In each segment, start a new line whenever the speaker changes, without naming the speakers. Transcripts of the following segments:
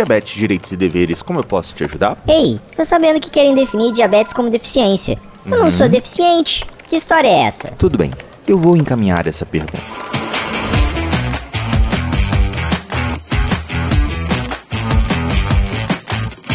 Diabetes, Direitos e Deveres, como eu posso te ajudar?
Ei, tô sabendo que querem definir diabetes como deficiência. Eu não sou deficiente. Que história é essa?
Tudo bem, eu vou encaminhar essa pergunta.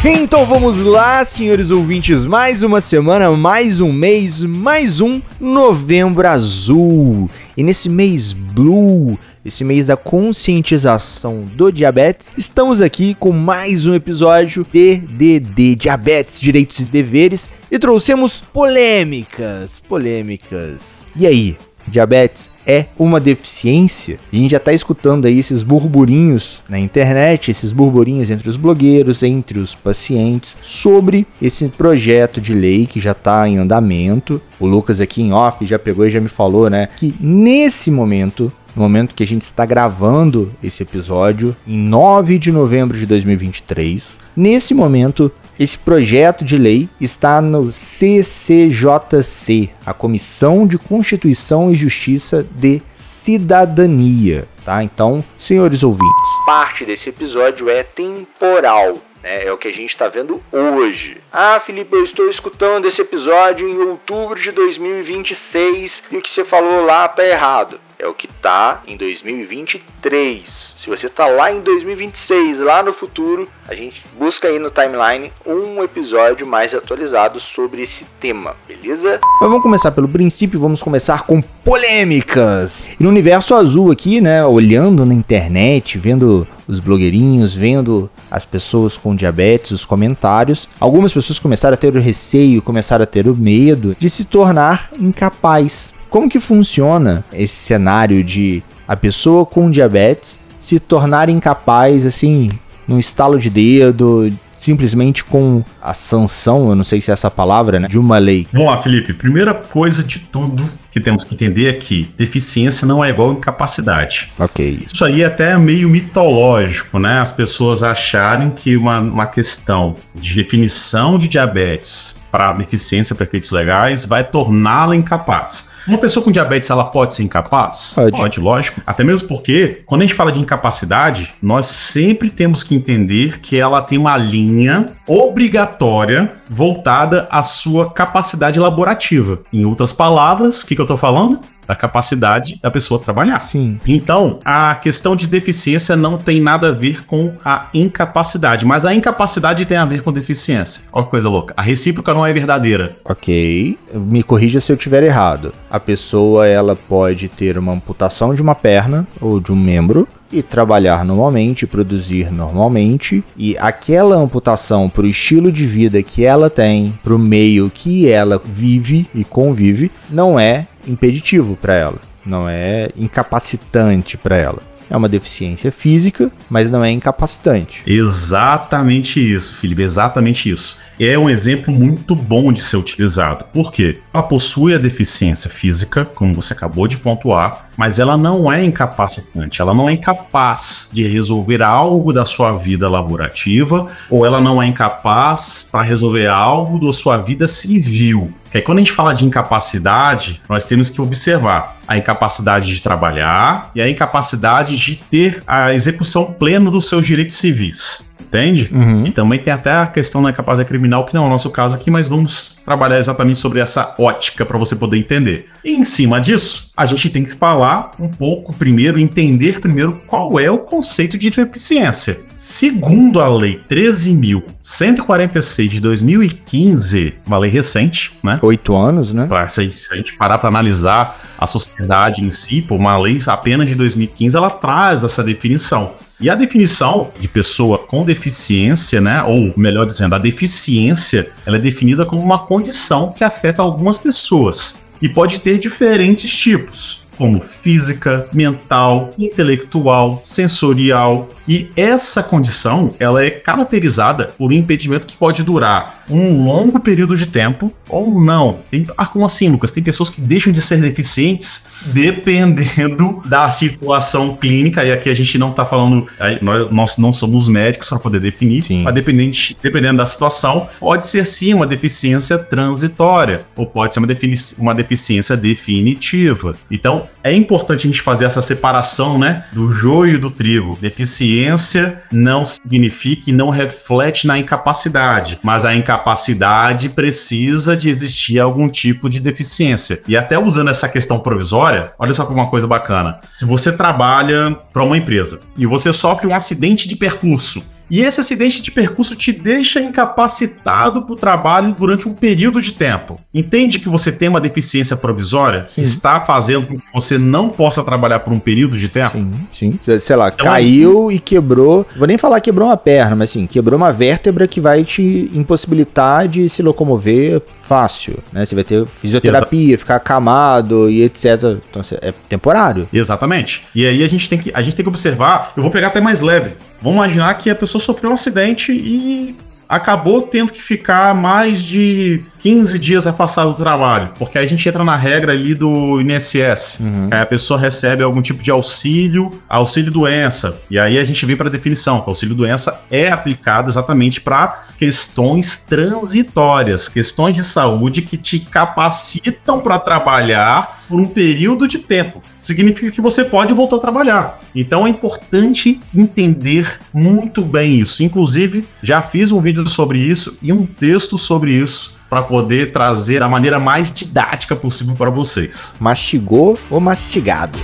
Então vamos lá, senhores ouvintes, mais uma semana, mais um mês, mais um Novembro Azul. E nesse mês blue, esse mês da conscientização do diabetes, estamos aqui com mais um episódio de DD Diabetes, Direitos e Deveres e trouxemos polêmicas, polêmicas. E aí, diabetes é uma deficiência? A gente já tá escutando aí esses burburinhos na internet, esses burburinhos entre os blogueiros, entre os pacientes, sobre esse projeto de lei que já tá em andamento. O Lucas aqui em off já pegou e já me falou, né, que nesse momento no momento que a gente está gravando esse episódio, em 9 de novembro de 2023. Nesse momento, esse projeto de lei está no CCJC, a Comissão de Constituição e Justiça de Cidadania, tá? Então, senhores ouvintes, parte desse episódio é temporal. né? É o que a gente está vendo hoje. Ah, Felipe, eu estou escutando esse episódio em outubro de 2026 e o que você falou lá tá errado. É o que tá em 2023. Se você tá lá em 2026, lá no futuro, a gente busca aí no timeline um episódio mais atualizado sobre esse tema, beleza? Mas vamos começar pelo princípio, vamos começar com polêmicas. E no universo azul aqui, né, olhando na internet, vendo os blogueirinhos, vendo as pessoas com diabetes, os comentários, algumas pessoas começaram a ter o receio, começaram a ter o medo de se tornar incapaz. Como que funciona esse cenário de a pessoa com diabetes se tornar incapaz, assim, num estalo de dedo, simplesmente com a sanção, eu não sei se é essa palavra, né, de uma lei?
Vamos lá, Felipe. Primeira coisa de tudo que temos que entender é que deficiência não é igual a incapacidade.
Ok.
Isso aí é até meio mitológico, né? As pessoas acharem que uma, uma questão de definição de diabetes para deficiência para efeitos legais vai torná-la incapaz. Uma pessoa com diabetes, ela pode ser incapaz?
Pode.
lógico. Até mesmo porque, quando a gente fala de incapacidade, nós sempre temos que entender que ela tem uma linha obrigatória voltada à sua capacidade laborativa. Em outras palavras, o que, que eu tô falando? Da capacidade da pessoa trabalhar.
Sim.
Então, a questão de deficiência não tem nada a ver com a incapacidade, mas a incapacidade tem a ver com deficiência. Olha que coisa louca. A recíproca não é verdadeira.
Ok, me corrija se eu estiver errado. A pessoa ela pode ter uma amputação de uma perna ou de um membro e trabalhar normalmente, produzir normalmente, e aquela amputação para o estilo de vida que ela tem, para o meio que ela vive e convive, não é impeditivo para ela, não é incapacitante para ela. É uma deficiência física, mas não é incapacitante.
Exatamente isso, Felipe, exatamente isso. É um exemplo muito bom de ser utilizado. Por quê? Ela possui a deficiência física, como você acabou de pontuar, mas ela não é incapacitante, ela não é incapaz de resolver algo da sua vida laborativa, ou ela não é incapaz para resolver algo da sua vida civil. Que aí, quando a gente fala de incapacidade, nós temos que observar a incapacidade de trabalhar e a incapacidade de ter a execução plena dos seus direitos civis. Entende?
Uhum.
E também tem até a questão da incapacidade criminal, que não é o nosso caso aqui, mas vamos trabalhar exatamente sobre essa ótica para você poder entender. E em cima disso, a gente tem que falar um pouco primeiro, entender primeiro qual é o conceito de deficiência. Segundo a Lei 13.146 de 2015, uma lei recente, né?
Oito anos, né?
Pra- se a gente- se a gente parar para analisar a sociedade em si, pô, uma lei apenas de 2015, ela traz essa definição. E a definição de pessoa com deficiência, né, ou melhor dizendo, a deficiência, ela é definida como uma condição que afeta algumas pessoas e pode ter diferentes tipos, como física, mental, intelectual, sensorial. E essa condição, ela é caracterizada por um impedimento que pode durar um longo período de tempo ou não. Tem, ah, como assim, Lucas? Tem pessoas que deixam de ser deficientes dependendo da situação clínica. E aqui a gente não tá falando, nós, nós não somos médicos para poder definir,
Sim.
mas dependente, dependendo da situação, pode ser sim uma deficiência transitória ou pode ser uma, defini- uma deficiência definitiva. Então, É importante a gente fazer essa separação, né, do joio e do trigo. Deficiência não significa e não reflete na incapacidade, mas a incapacidade precisa de existir algum tipo de deficiência. E até usando essa questão provisória, olha só como uma coisa bacana. Se você trabalha para uma empresa e você sofre um acidente de percurso, e esse acidente de percurso te deixa incapacitado para o trabalho durante um período de tempo. Entende que você tem uma deficiência provisória que está fazendo com que você não possa trabalhar por um período de tempo?
Sim, sim. Sei lá, então, caiu e quebrou. Vou nem falar quebrou uma perna, mas assim, quebrou uma vértebra que vai te impossibilitar de se locomover fácil, né? Você vai ter fisioterapia, Exa ficar acamado e etc. Então é temporário.
Exatamente. E aí a gente tem que a gente tem que observar. Eu vou pegar até mais leve. Vamos imaginar que a pessoa sofreu um acidente e acabou tendo que ficar mais de 15 dias afastado do trabalho, porque aí a gente entra na regra ali do INSS. Uhum. A pessoa recebe algum tipo de auxílio, auxílio doença. E aí a gente vem para a definição, que o auxílio doença é aplicado exatamente para questões transitórias, questões de saúde que te capacitam para trabalhar por um período de tempo. Significa que você pode voltar a trabalhar. Então é importante entender muito bem isso. Inclusive, já fiz um vídeo sobre isso e um texto sobre isso para poder trazer da maneira mais didática possível para vocês.
Mastigou ou mastigado?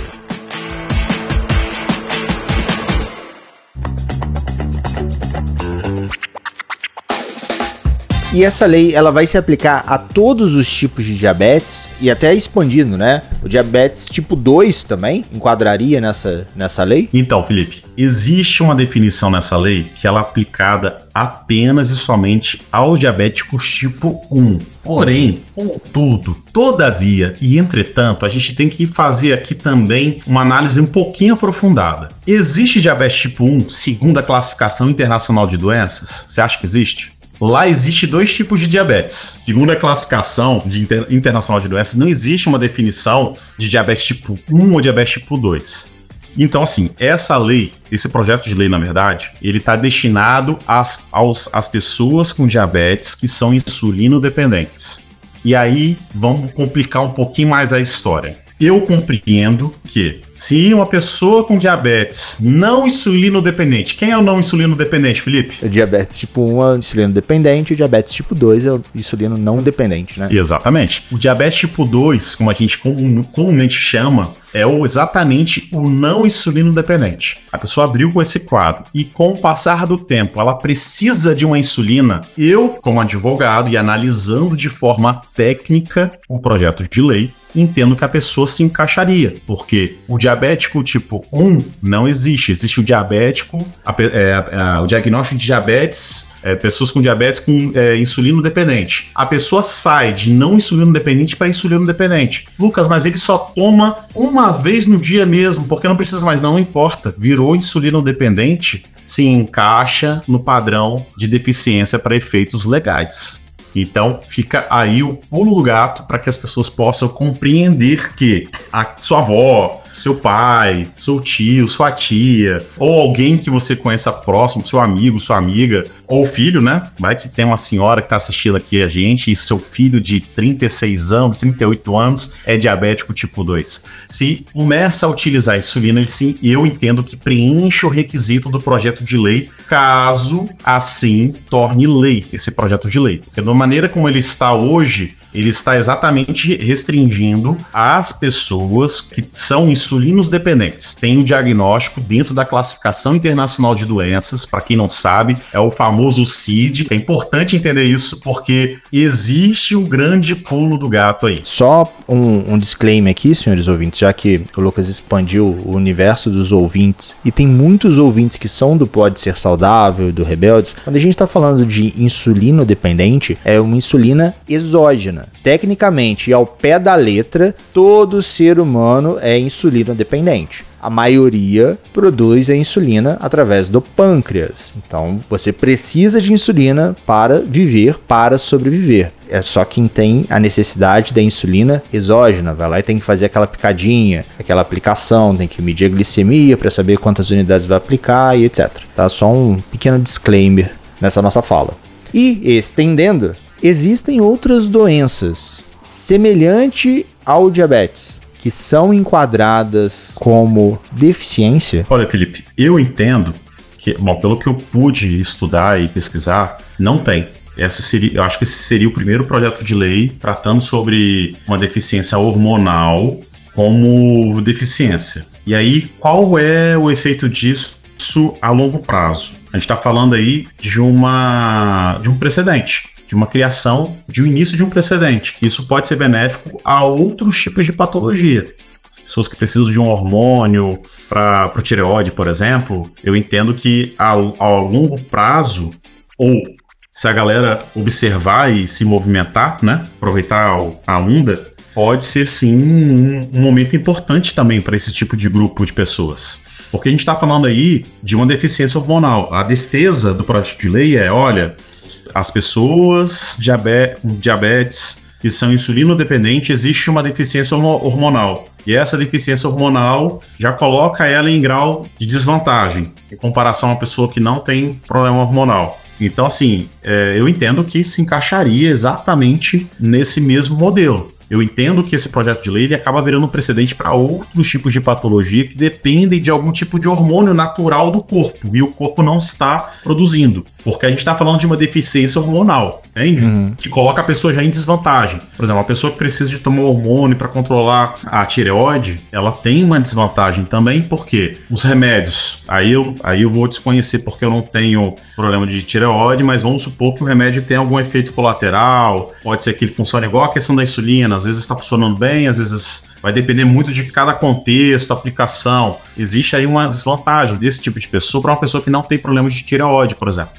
E essa lei ela vai se aplicar a todos os tipos de diabetes e até expandindo, né? O diabetes tipo 2 também enquadraria nessa, nessa lei?
Então, Felipe, existe uma definição nessa lei que ela é aplicada apenas e somente aos diabéticos tipo 1. Porém, contudo, todavia e entretanto, a gente tem que fazer aqui também uma análise um pouquinho aprofundada. Existe diabetes tipo 1 segundo a classificação internacional de doenças? Você acha que existe? Lá existe dois tipos de diabetes. Segundo a classificação de Inter internacional de doenças, não existe uma definição de diabetes tipo 1 ou diabetes tipo 2. Então, assim, essa lei, esse projeto de lei, na verdade, ele está destinado às, às pessoas com diabetes que são insulino dependentes. E aí, vamos complicar um pouquinho mais a história. Eu compreendo que se uma pessoa com diabetes não insulino dependente, quem é o não insulino dependente, Felipe?
O diabetes tipo 1 é insulino dependente, o diabetes tipo 2 é o insulino não dependente, né?
Exatamente. O diabetes tipo 2, como a gente comumente chama, é o, exatamente o não insulino dependente. A pessoa abriu com esse quadro e com o passar do tempo ela precisa de uma insulina. Eu, como advogado e analisando de forma técnica o projeto de lei, entendo que a pessoa se encaixaria, porque o diabético tipo 1 não existe. Existe o diabético, a, é, a, o diagnóstico de diabetes, é, pessoas com diabetes com é, insulino dependente. A pessoa sai de não insulino dependente para insulino dependente. Lucas, mas ele só toma uma vez no dia mesmo, porque não precisa mais, não importa. Virou insulino dependente, se encaixa no padrão de deficiência para efeitos legais. Então fica aí o pulo do gato para que as pessoas possam compreender que a sua avó, seu pai, seu tio, sua tia, ou alguém que você conheça próximo, seu amigo, sua amiga, ou filho, né? Vai que tem uma senhora que está assistindo aqui a gente e seu filho de 36 anos, 38 anos é diabético tipo 2. Se começa a utilizar a insulina, ele sim, eu entendo que preenche o requisito do projeto de lei, caso assim torne lei esse projeto de lei. Porque da maneira como ele está hoje, ele está exatamente restringindo as pessoas que são insulinos dependentes. Tem o diagnóstico dentro da classificação internacional de doenças, para quem não sabe, é o famoso CID. É importante entender isso porque existe um grande pulo do gato aí.
Só um, um disclaimer aqui, senhores ouvintes, já que o Lucas expandiu o universo dos ouvintes e tem muitos ouvintes que são do Pode Ser Saudável, do Rebeldes. Quando a gente está falando de insulino dependente, é uma insulina exógena Tecnicamente e ao pé da letra, todo ser humano é insulina dependente. A maioria produz a insulina através do pâncreas. Então você precisa de insulina para viver, para sobreviver. É só quem tem a necessidade da insulina exógena, vai lá e tem que fazer aquela picadinha, aquela aplicação, tem que medir a glicemia para saber quantas unidades vai aplicar e etc. Tá só um pequeno disclaimer nessa nossa fala. E estendendo, Existem outras doenças semelhante ao diabetes que são enquadradas como deficiência?
Olha, Felipe, eu entendo que, bom, pelo que eu pude estudar e pesquisar, não tem. Essa seria, eu acho que esse seria o primeiro projeto de lei tratando sobre uma deficiência hormonal como deficiência. E aí, qual é o efeito disso a longo prazo? A gente está falando aí de uma de um precedente, de uma criação, de um início de um precedente. Isso pode ser benéfico a outros tipos de patologia. As pessoas que precisam de um hormônio para o tireoide, por exemplo, eu entendo que a, a longo prazo, ou se a galera observar e se movimentar, né, aproveitar a onda, pode ser sim um, um momento importante também para esse tipo de grupo de pessoas. Porque a gente está falando aí de uma deficiência hormonal. A defesa do projeto de lei é: olha, as pessoas diabetes, diabetes que são insulino-dependentes, existe uma deficiência hormonal. E essa deficiência hormonal já coloca ela em grau de desvantagem em comparação a uma pessoa que não tem problema hormonal. Então, assim, é, eu entendo que se encaixaria exatamente nesse mesmo modelo. Eu entendo que esse projeto de lei ele acaba virando um precedente para outros tipos de patologia que dependem de algum tipo de hormônio natural do corpo e o corpo não está produzindo. Porque a gente está falando de uma deficiência hormonal, entende? Uhum. Que coloca a pessoa já em desvantagem. Por exemplo, uma pessoa que precisa de tomar hormônio para controlar a tireoide, ela tem uma desvantagem também, porque os remédios, aí eu, aí eu vou desconhecer porque eu não tenho problema de tireoide, mas vamos supor que o remédio tem algum efeito colateral, pode ser que ele funcione igual a questão da insulina, às vezes está funcionando bem, às vezes vai depender muito de cada contexto, aplicação. Existe aí uma desvantagem desse tipo de pessoa para uma pessoa que não tem problema de tireoide, por exemplo.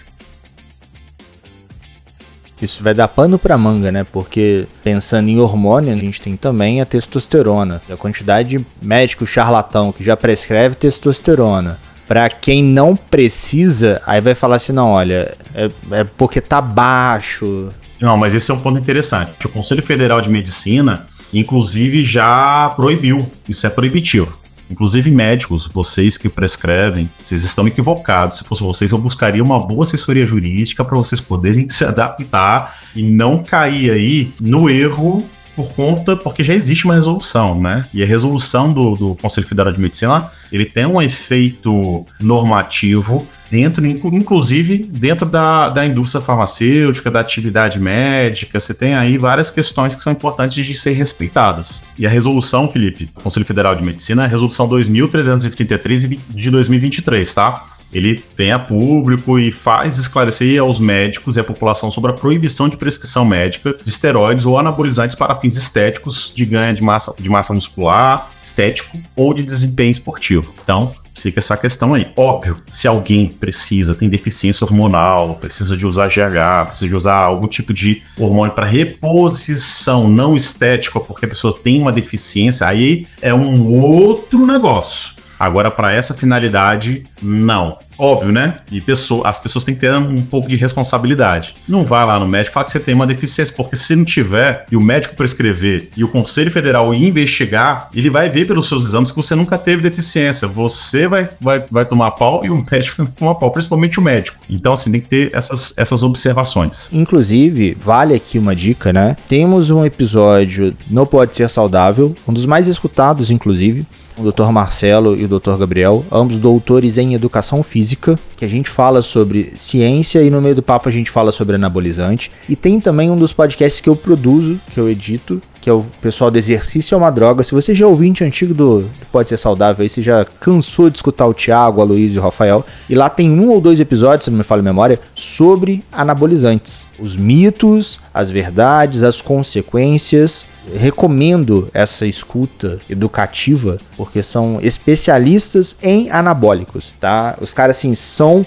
Isso vai dar pano para manga, né? Porque pensando em hormônio, a gente tem também a testosterona. A quantidade de médico charlatão que já prescreve testosterona. Para quem não precisa, aí vai falar assim: não, olha, é, é porque tá baixo,
não, mas esse é um ponto interessante. O Conselho Federal de Medicina, inclusive, já proibiu. Isso é proibitivo. Inclusive médicos, vocês que prescrevem, vocês estão equivocados. Se fosse vocês, eu buscaria uma boa assessoria jurídica para vocês poderem se adaptar e não cair aí no erro por conta, porque já existe uma resolução, né? E a resolução do, do Conselho Federal de Medicina, ele tem um efeito normativo dentro, inclusive dentro da, da indústria farmacêutica, da atividade médica, você tem aí várias questões que são importantes de ser respeitadas. E a resolução, Felipe, Conselho Federal de Medicina, é a resolução 2333 de 2023, tá? Ele vem a público e faz esclarecer aos médicos e à população sobre a proibição de prescrição médica de esteroides ou anabolizantes para fins estéticos de ganho de massa, de massa muscular, estético ou de desempenho esportivo. Então, fica essa questão aí. Óbvio, se alguém precisa, tem deficiência hormonal, precisa de usar GH, precisa de usar algum tipo de hormônio para reposição não estética, porque a pessoa tem uma deficiência, aí é um outro negócio. Agora, para essa finalidade, não. Óbvio, né? E pessoa, as pessoas têm que ter um pouco de responsabilidade. Não vai lá no médico e fala que você tem uma deficiência, porque se não tiver e o médico prescrever e o Conselho Federal investigar, ele vai ver pelos seus exames que você nunca teve deficiência. Você vai, vai, vai tomar pau e o médico vai tomar pau, principalmente o médico. Então, assim, tem que ter essas, essas observações.
Inclusive, vale aqui uma dica, né? Temos um episódio Não Pode Ser Saudável, um dos mais escutados, inclusive o Dr. Marcelo e o Dr. Gabriel, ambos doutores em educação física, que a gente fala sobre ciência e no meio do papo a gente fala sobre anabolizante. E tem também um dos podcasts que eu produzo, que eu edito, que é o pessoal do Exercício é uma Droga. Se você já é ouvinte antigo do, Pode Ser Saudável, aí você já cansou de escutar o Thiago, a Luiz e o Rafael. E lá tem um ou dois episódios, se não me falha a memória, sobre anabolizantes. Os mitos, as verdades, as consequências recomendo essa escuta educativa, porque são especialistas em anabólicos, tá? Os caras, assim, são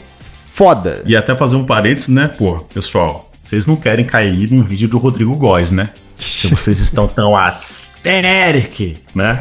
foda.
E até fazer um parênteses, né, pô, pessoal, vocês não querem cair no vídeo do Rodrigo Góes, né? Se vocês estão tão as Eric, né?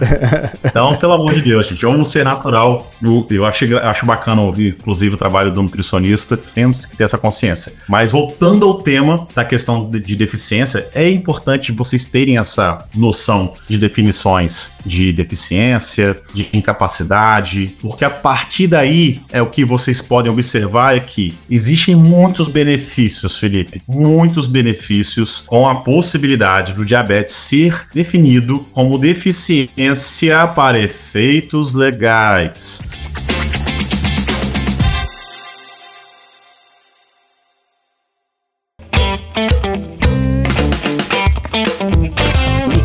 Então, pelo amor de Deus, gente, vamos ser natural. Eu, acho, acho bacana ouvir, inclusive, o trabalho do nutricionista. Temos que ter essa consciência. Mas voltando ao tema da questão de, de deficiência, é importante vocês terem essa noção de definições de deficiência, de incapacidade, porque a partir daí é o que vocês podem observar é que existem muitos benefícios, Felipe, muitos benefícios com a possibilidade do diabetes ser definido como deficiência para efeitos legais.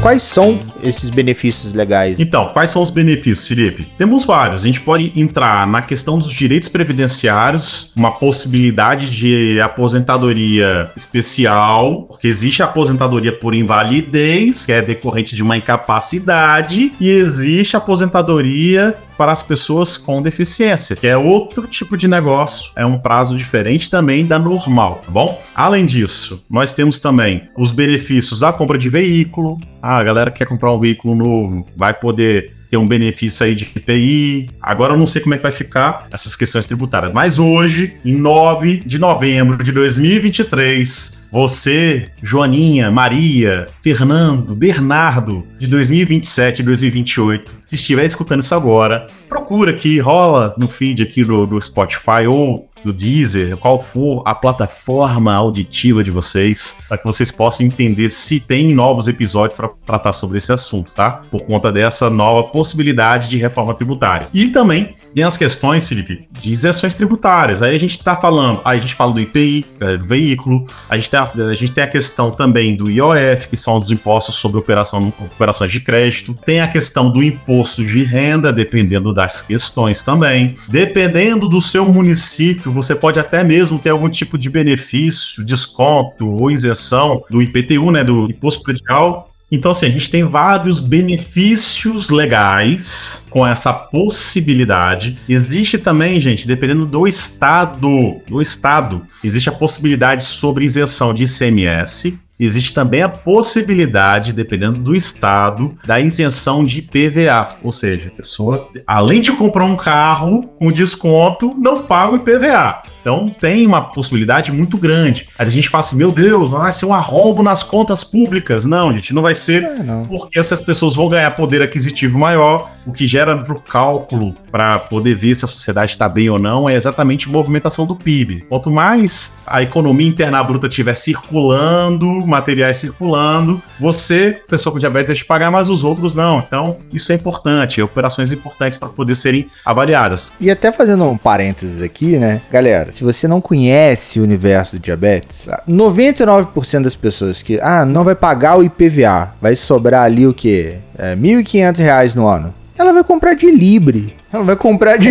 Quais são esses benefícios legais?
Então, quais são os benefícios, Felipe? Temos vários. A gente pode entrar na questão dos direitos previdenciários, uma possibilidade de aposentadoria especial, porque existe a aposentadoria por invalidez, que é decorrente de uma incapacidade, e existe a aposentadoria para as pessoas com deficiência, que é outro tipo de negócio, é um prazo diferente também da normal, tá bom? Além disso, nós temos também os benefícios da compra de veículo. Ah, a galera que quer comprar um veículo novo vai poder ter um benefício aí de IPI. Agora eu não sei como é que vai ficar essas questões tributárias, mas hoje, em 9 de novembro de 2023, você, Joaninha, Maria, Fernando, Bernardo, de 2027 e 2028, se estiver escutando isso agora, procura aqui, rola no feed aqui do, do Spotify ou do Deezer, qual for a plataforma auditiva de vocês, para que vocês possam entender se tem novos episódios para tratar sobre esse assunto, tá? Por conta dessa nova possibilidade de reforma tributária. E também tem as questões, Felipe, de isenções tributárias. Aí a gente está falando, aí a gente fala do IPI, é, do veículo, a gente, tem a, a gente tem a questão também do IOF, que são os impostos sobre operação, operações de crédito, tem a questão do imposto de renda, dependendo das questões também. Dependendo do seu município, você pode até mesmo ter algum tipo de benefício, desconto ou isenção do IPTU, né, do Imposto Predial, então, assim, a gente tem vários benefícios legais com essa possibilidade. Existe também, gente, dependendo do estado, do estado, existe a possibilidade sobre isenção de ICMS, existe também a possibilidade, dependendo do estado, da isenção de IPVA. Ou seja, a pessoa, além de comprar um carro com desconto, não paga o IPVA. Então tem uma possibilidade muito grande. Aí a gente fala assim, meu Deus, vai ser um arrombo nas contas públicas. Não, gente, não vai ser, é, porque essas pessoas vão ganhar poder aquisitivo maior, o que gera para o cálculo para poder ver se a sociedade está bem ou não é exatamente a movimentação do PIB. Quanto mais a economia interna bruta estiver circulando, materiais circulando, você, pessoa com diabetes, vai te pagar, mas os outros não. Então, isso é importante, operações importantes para poder serem avaliadas.
E até fazendo um parênteses aqui, né, galera? Se você não conhece o universo do diabetes, 99% das pessoas que, ah, não vai pagar o IPVA, vai sobrar ali o quê? É, R$ 1.500 no ano. Ela vai comprar de Libre. Ela vai comprar de,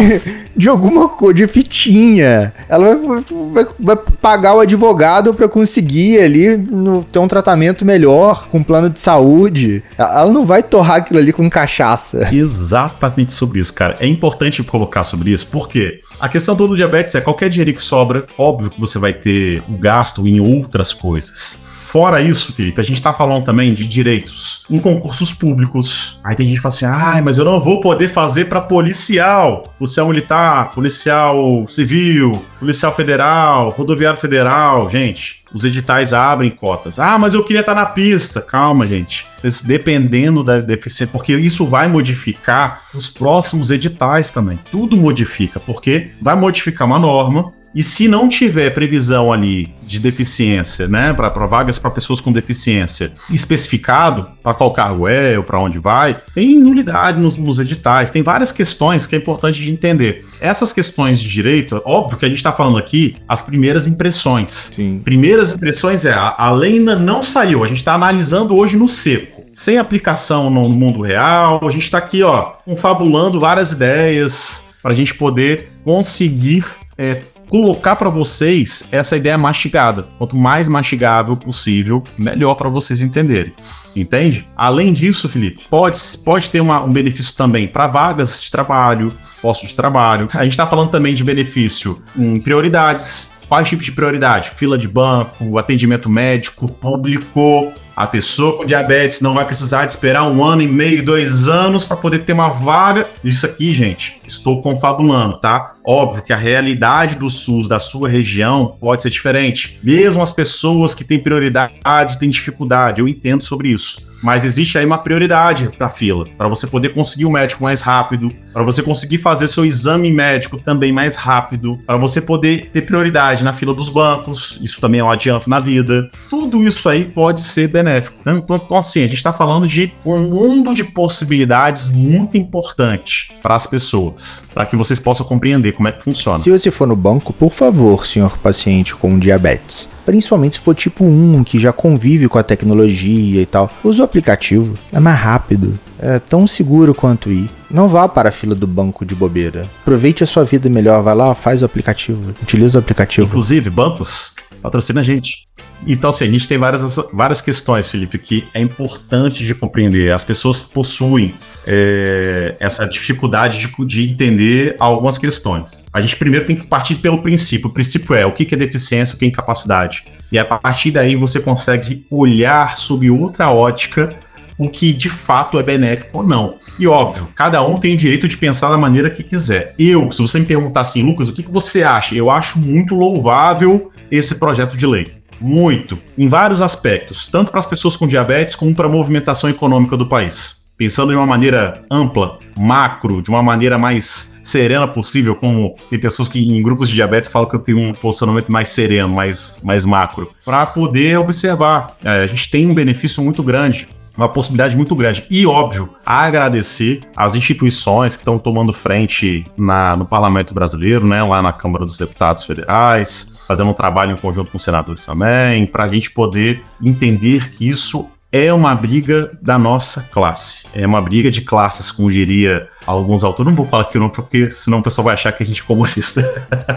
de alguma coisa, de fitinha. Ela vai, vai, vai pagar o advogado para conseguir ali no, ter um tratamento melhor, com plano de saúde. Ela não vai torrar aquilo ali com cachaça.
Exatamente sobre isso, cara. É importante colocar sobre isso, porque a questão do diabetes é qualquer dinheiro que sobra, óbvio que você vai ter o gasto em outras coisas. Fora isso, Felipe, a gente tá falando também de direitos em concursos públicos. Aí tem gente que fala assim: ah, mas eu não vou poder fazer para policial, policial militar, policial civil, policial federal, rodoviário federal. Gente, os editais abrem cotas. Ah, mas eu queria estar tá na pista. Calma, gente. Dependendo da deficiência, porque isso vai modificar os próximos editais também. Tudo modifica, porque vai modificar uma norma e se não tiver previsão ali de deficiência, né, para vagas para pessoas com deficiência especificado para qual cargo é ou para onde vai, tem nulidade nos, nos, editais, tem várias questões que é importante de entender. Essas questões de direito, óbvio que a gente está falando aqui as primeiras impressões. Sim. Primeiras impressões é a, a lei ainda não saiu, a gente está analisando hoje no seco sem aplicação no mundo real. A gente está aqui, ó, confabulando várias ideias para a gente poder conseguir é, colocar para vocês essa ideia mastigada. Quanto mais mastigável possível, melhor para vocês entenderem. Entende? Além disso, Felipe, pode, pode ter uma, um benefício também para vagas de trabalho, postos de trabalho. A gente está falando também de benefício em prioridades. Quais tipos de prioridade? Fila de banco, atendimento médico, público, a pessoa com diabetes não vai precisar de esperar um ano e meio, dois anos para poder ter uma vaga. Isso aqui, gente, estou confabulando, tá? Óbvio que a realidade do SUS da sua região pode ser diferente. Mesmo as pessoas que têm prioridade têm dificuldade, eu entendo sobre isso mas existe aí uma prioridade para fila, para você poder conseguir o médico mais rápido, para você conseguir fazer seu exame médico também mais rápido, para você poder ter prioridade na fila dos bancos, isso também é um adianto na vida. Tudo isso aí pode ser benéfico. Então, então assim, a gente está falando de um mundo de possibilidades muito importante para as pessoas, para que vocês possam compreender como é que funciona.
Se você for no banco, por favor, senhor paciente com diabetes, principalmente se for tipo 1, que já convive com a tecnologia e tal. Use o aplicativo, é mais rápido, é tão seguro quanto ir. Não vá para a fila do banco de bobeira. Aproveite a sua vida melhor, vai lá, faz o aplicativo, utiliza o aplicativo.
Inclusive, bancos, patrocina a gente. Então, assim, a gente tem várias, várias questões, Felipe, que é importante de compreender. As pessoas possuem é, essa dificuldade de, de, entender algumas questões. A gente primeiro tem que partir pelo princípio. O princípio é o que é deficiência, o que é incapacidade. E a partir daí você consegue olhar sob outra ótica o que de fato é benéfico ou não. E óbvio, cada um tem o direito de pensar da maneira que quiser. Eu, se você me perguntar assim, Lucas, o que, que você acha? Eu acho muito louvável esse projeto de lei. Muito, em vários aspectos, tanto para as pessoas com diabetes como para a movimentação econômica do país. Pensando de uma maneira ampla, macro, de uma maneira mais serena possível, como tem pessoas que em grupos de diabetes falam que eu tenho um posicionamento mais sereno, mais, mais macro, para poder observar. É, a gente tem um benefício muito grande uma possibilidade muito grande. E, óbvio, agradecer às instituições que estão tomando frente na, no Parlamento Brasileiro, né, lá na Câmara dos Deputados Federais, fazendo um trabalho em conjunto com os senadores também, para a gente poder entender que isso é uma briga da nossa classe. É uma briga de classes, como diria alguns autores. Não vou falar aqui o nome, porque senão o pessoal vai achar que a gente é comunista.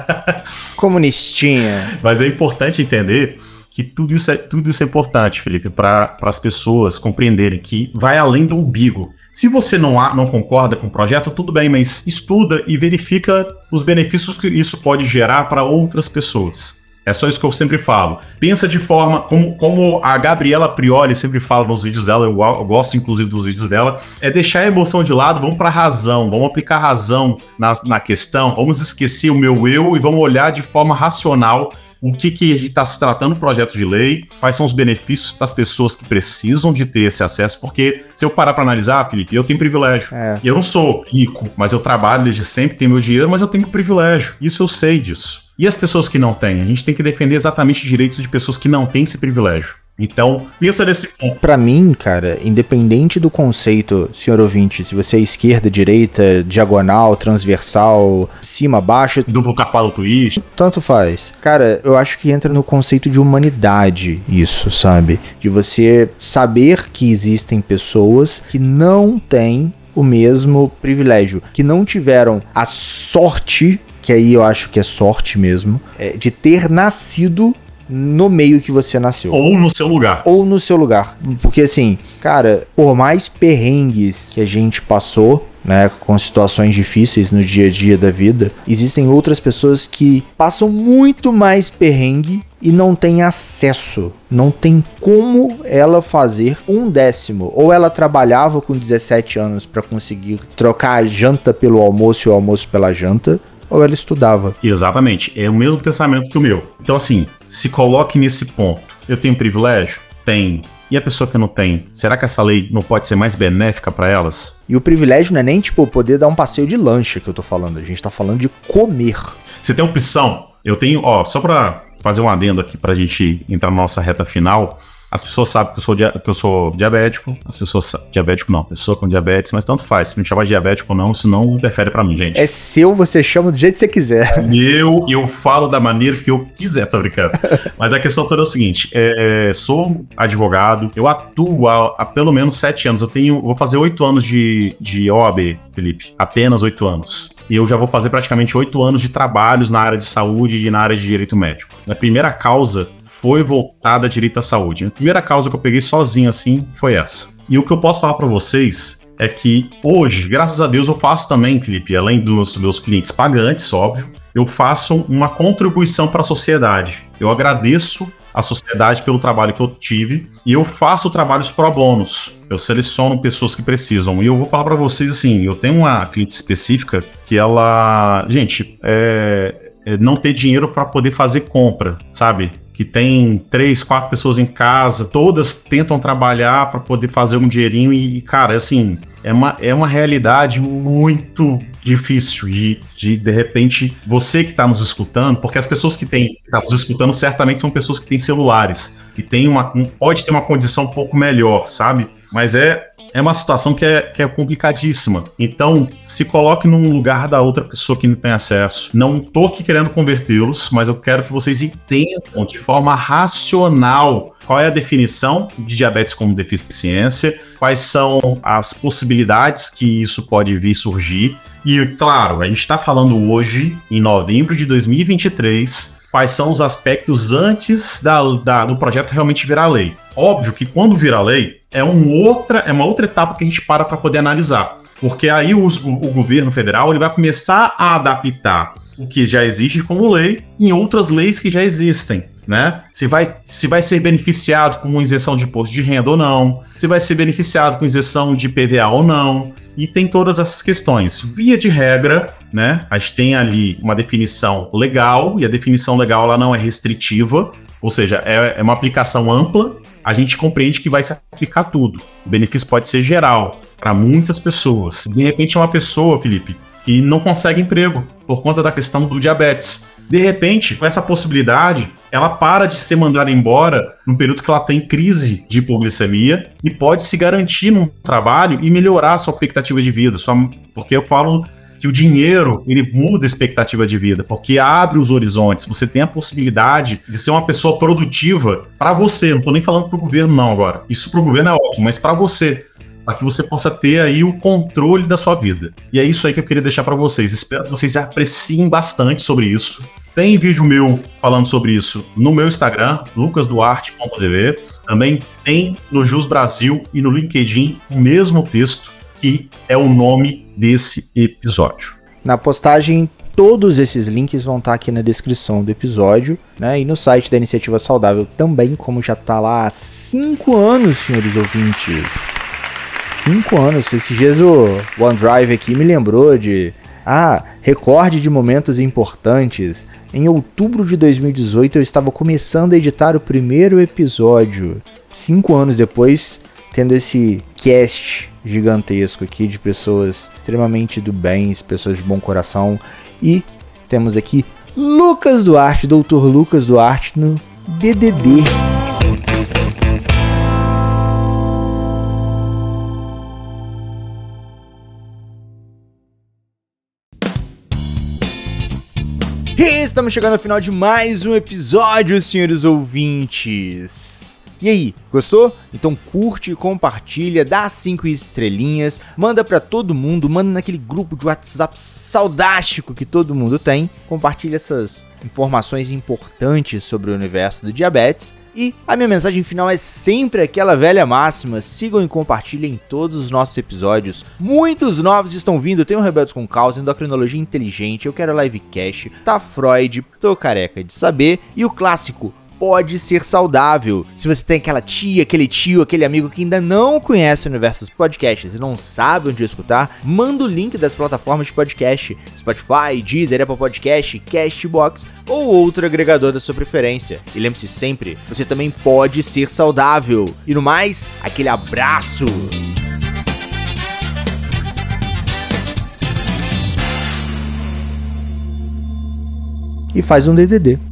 Comunistinha.
Mas é importante entender que tudo isso é, tudo isso é importante, Felipe, para as pessoas compreenderem que vai além do umbigo. Se você não, há, não concorda com o projeto, tudo bem, mas estuda e verifica os benefícios que isso pode gerar para outras pessoas. É só isso que eu sempre falo. Pensa de forma, como, como a Gabriela Prioli sempre fala nos vídeos dela, eu, eu gosto inclusive dos vídeos dela, é deixar a emoção de lado, vamos para a razão, vamos aplicar razão na, na questão, vamos esquecer o meu eu e vamos olhar de forma racional o que, que está se tratando o projeto de lei, quais são os benefícios para as pessoas que precisam de ter esse acesso, porque se eu parar para analisar, Felipe, eu tenho privilégio. É. Eu não sou rico, mas eu trabalho desde sempre, tenho meu dinheiro, mas eu tenho privilégio. Isso eu sei disso. E as pessoas que não têm? A gente tem que defender exatamente os direitos de pessoas que não têm esse privilégio. Então, pensa nesse
ponto. Pra mim, cara, independente do conceito, senhor ouvinte, se você é esquerda, direita, diagonal, transversal, cima, baixo.
Duplo carpado twist.
Tanto faz. Cara, eu acho que entra no conceito de humanidade isso, sabe? De você saber que existem pessoas que não têm o mesmo privilégio, que não tiveram a sorte que aí eu acho que é sorte mesmo, é, de ter nascido no meio que você nasceu.
Ou no seu lugar.
Ou no seu lugar. Porque assim, cara, por mais perrengues que a gente passou, né, com situações difíceis no dia a dia da vida, existem outras pessoas que passam muito mais perrengue e não tem acesso, não tem como ela fazer um décimo. Ou ela trabalhava com 17 anos para conseguir trocar a janta pelo almoço e o almoço pela janta, ou ela estudava.
Exatamente, é o mesmo pensamento que o meu. Então, assim, se coloque nesse ponto. Eu tenho privilégio? Tem. E a pessoa que não tem, será que essa lei não pode ser mais benéfica para elas?
E o privilégio não é nem, tipo, poder dar um passeio de lancha que eu tô falando. A gente tá falando de comer.
Você tem opção. Eu tenho, ó, só pra fazer um adendo aqui pra gente entrar na nossa reta final. As pessoas sabem que eu sou, que eu sou diabético. As pessoas. Diabético não, pessoa com diabetes, mas tanto faz. Se me chamar de diabético ou não, isso não interfere para mim, gente.
É seu, você chama do jeito que você quiser.
Eu, eu falo da maneira que eu quiser, tá brincando? mas a questão toda é o seguinte: é, sou advogado, eu atuo há, há, pelo menos sete anos. Eu tenho. Vou fazer oito anos de, de OAB, Felipe. Apenas oito anos. E eu já vou fazer praticamente oito anos de trabalhos na área de saúde e na área de direito médico. A primeira causa foi voltada direito à saúde. A primeira causa que eu peguei sozinho assim foi essa. E o que eu posso falar para vocês é que hoje, graças a Deus, eu faço também, Felipe, além dos meus clientes pagantes, óbvio, eu faço uma contribuição para a sociedade. Eu agradeço à sociedade pelo trabalho que eu tive e eu faço trabalhos pro bônus. Eu seleciono pessoas que precisam. E eu vou falar para vocês assim, eu tenho uma cliente específica que ela, gente, é, é não ter dinheiro para poder fazer compra, sabe? Que tem três, quatro pessoas em casa, todas tentam trabalhar para poder fazer um dinheirinho e, cara, assim, é uma, é uma realidade muito difícil de, de, de repente, você que está nos escutando, porque as pessoas que têm, tá nos escutando certamente são pessoas que têm celulares, que tem uma, pode ter uma condição um pouco melhor, sabe? Mas é é uma situação que é, que é complicadíssima. Então, se coloque num lugar da outra pessoa que não tem acesso. Não tô aqui querendo convertê-los, mas eu quero que vocês entendam de forma racional qual é a definição de diabetes como deficiência, quais são as possibilidades que isso pode vir surgir. E, claro, a gente está falando hoje, em novembro de 2023, quais são os aspectos antes da, da, do projeto realmente virar lei. Óbvio que quando virar lei, é, um outra, é uma outra etapa que a gente para para poder analisar. Porque aí o, o governo federal ele vai começar a adaptar o que já existe como lei em outras leis que já existem. Né? Se vai, se vai ser beneficiado com isenção de imposto de renda ou não, se vai ser beneficiado com isenção de PVA ou não, e tem todas essas questões. Via de regra, né? A gente tem ali uma definição legal, e a definição legal ela não é restritiva, ou seja, é, é uma aplicação ampla a gente compreende que vai se aplicar tudo. O benefício pode ser geral para muitas pessoas. De repente, é uma pessoa, Felipe, que não consegue emprego por conta da questão do diabetes. De repente, com essa possibilidade, ela para de ser mandada embora no período que ela tem crise de hipoglicemia e pode se garantir num trabalho e melhorar a sua expectativa de vida. Só porque eu falo que o dinheiro ele muda a expectativa de vida, porque abre os horizontes. Você tem a possibilidade de ser uma pessoa produtiva para você. Não estou nem falando para o governo não agora. Isso para o governo é ótimo, mas para você, para que você possa ter aí o controle da sua vida. E é isso aí que eu queria deixar para vocês. Espero que vocês apreciem bastante sobre isso. Tem vídeo meu falando sobre isso no meu Instagram, lucasduarte.tv. Também tem no Jus Brasil e no LinkedIn o mesmo texto que é o nome desse episódio.
Na postagem, todos esses links vão estar aqui na descrição do episódio, né? E no site da Iniciativa Saudável também, como já está lá há cinco anos, senhores ouvintes. Cinco anos. Esses dias o OneDrive aqui me lembrou de. Ah, recorde de momentos importantes. Em outubro de 2018 eu estava começando a editar o primeiro episódio. Cinco anos depois, tendo esse cast gigantesco aqui de pessoas extremamente do bem, pessoas de bom coração. E temos aqui Lucas Duarte, doutor Lucas Duarte no DDD. Estamos chegando ao final de mais um episódio, senhores ouvintes. E aí, gostou? Então curte, compartilha, dá cinco estrelinhas, manda para todo mundo, manda naquele grupo de WhatsApp saudástico que todo mundo tem. Compartilha essas informações importantes sobre o universo do diabetes. E a minha mensagem final é sempre aquela velha máxima: sigam e compartilhem todos os nossos episódios. Muitos novos estão vindo. Tem o Rebeldes com Causa, Endocrinologia Inteligente, Eu Quero Livecast, Tá Freud, Tô Careca de Saber e o clássico pode ser saudável. Se você tem aquela tia, aquele tio, aquele amigo que ainda não conhece o universo dos podcasts e não sabe onde escutar, manda o link das plataformas de podcast, Spotify, Deezer, Apple Podcast, Castbox ou outro agregador da sua preferência. E lembre-se sempre, você também pode ser saudável. E no mais, aquele abraço! E faz um DDD.